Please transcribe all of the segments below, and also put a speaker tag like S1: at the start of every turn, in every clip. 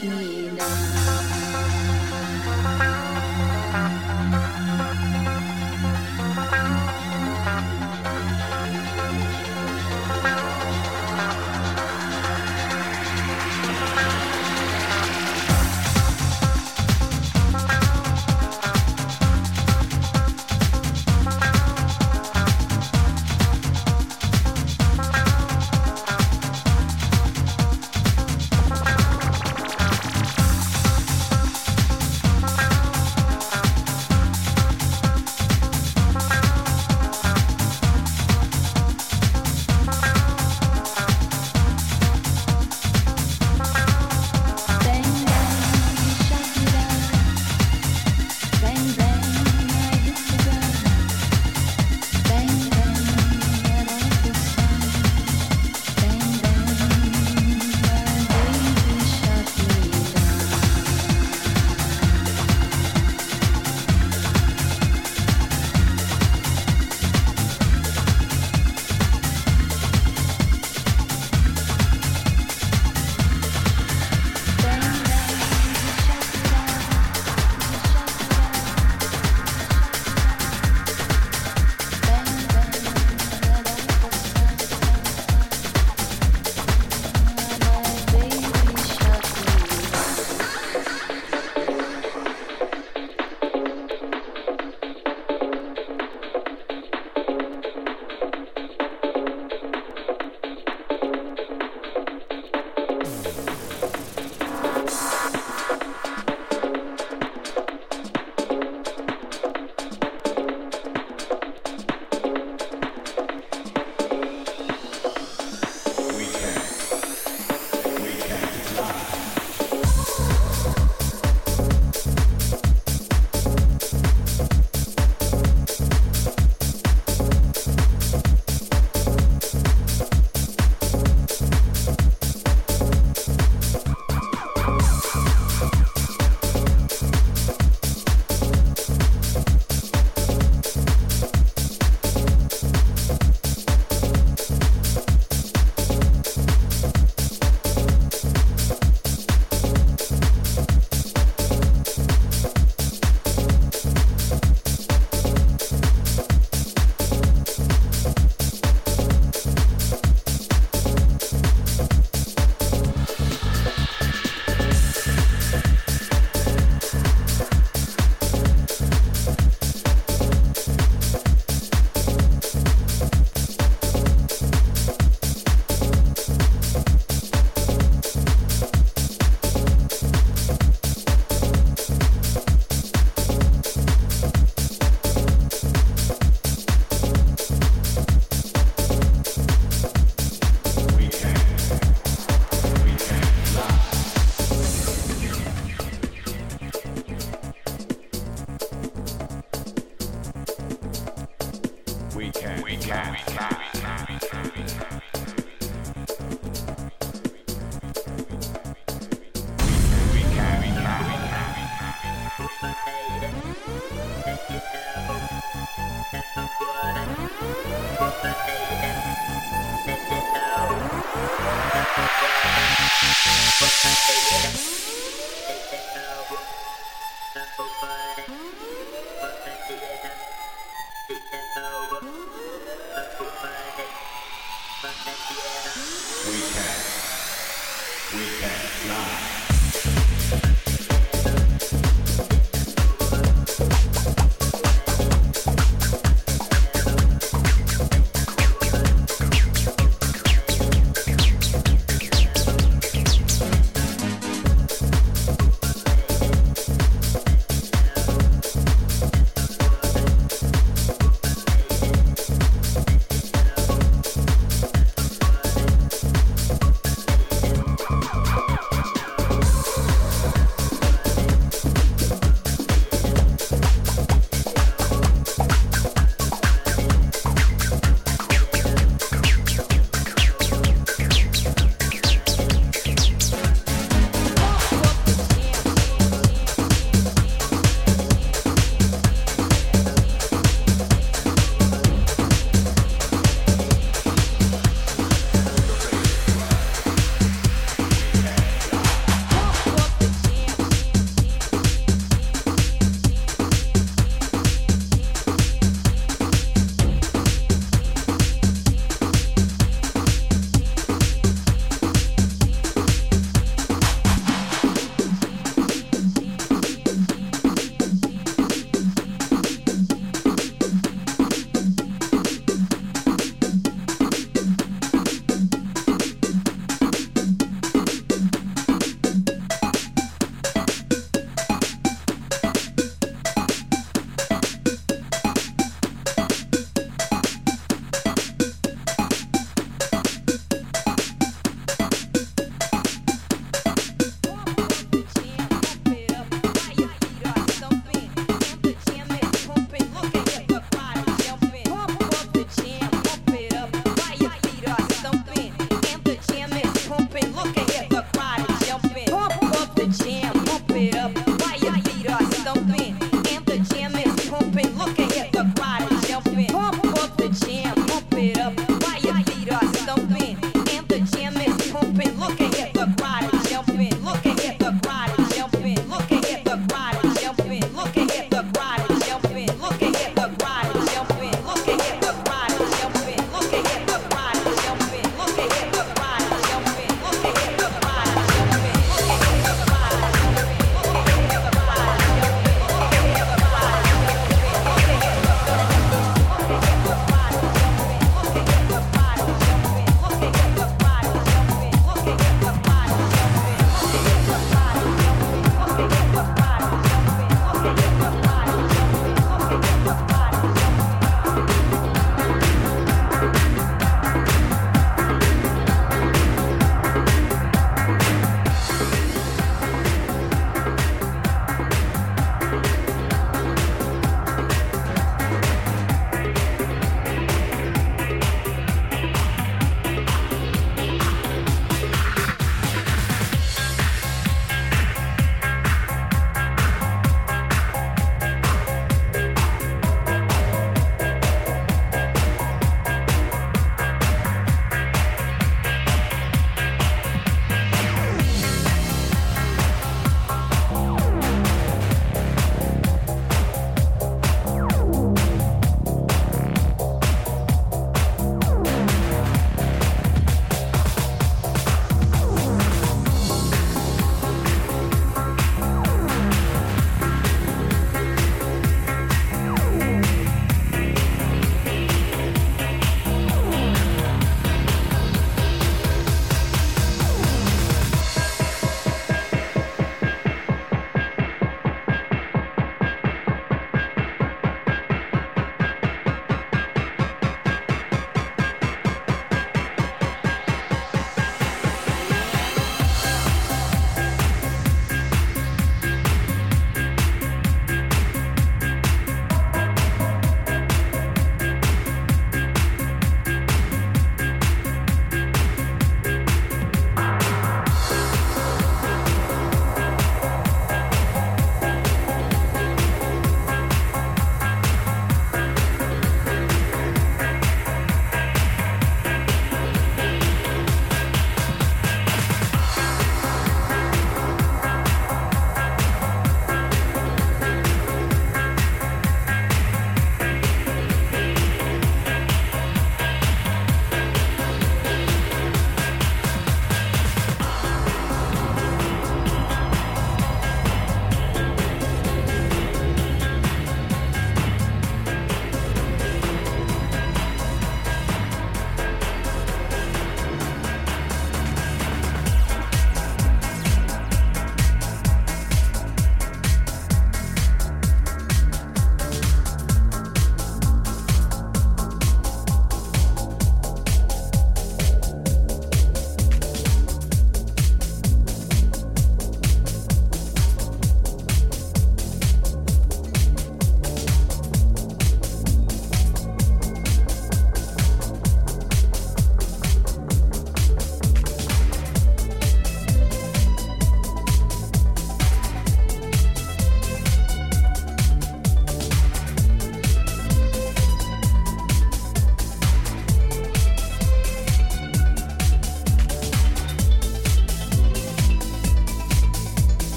S1: baby shot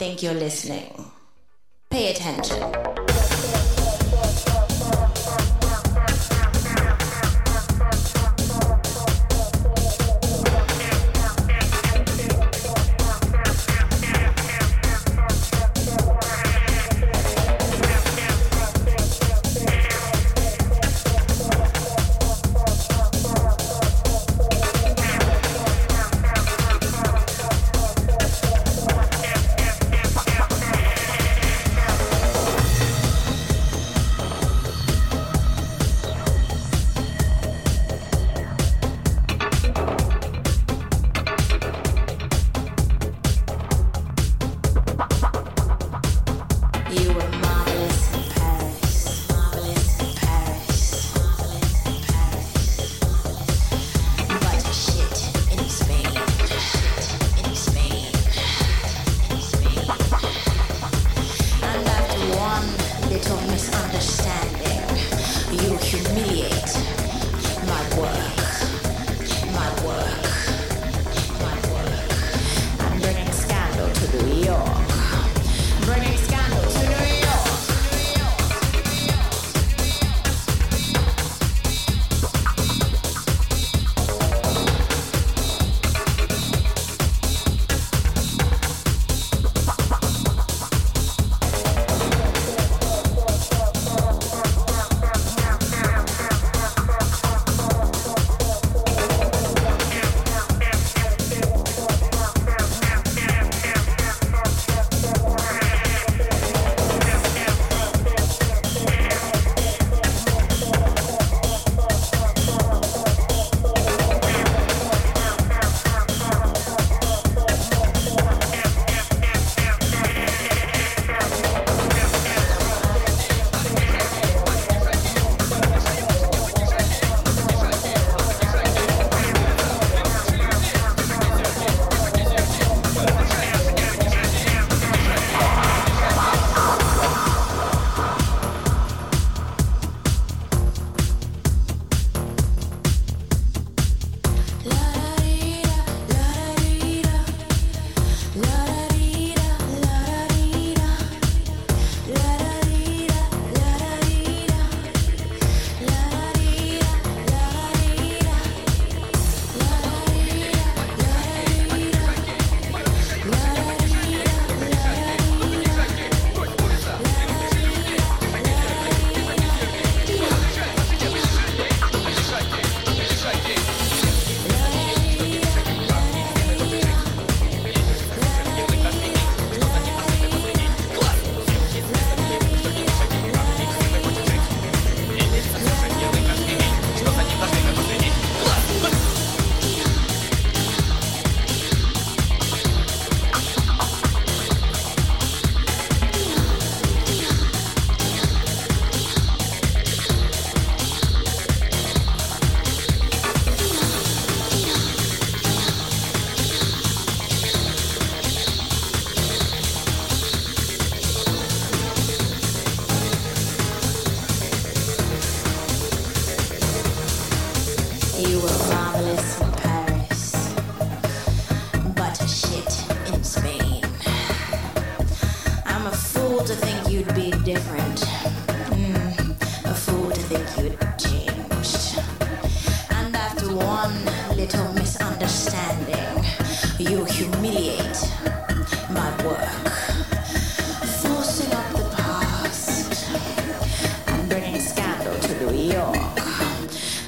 S2: think you're listening. Pay attention.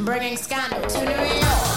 S2: bringing scandal to New York.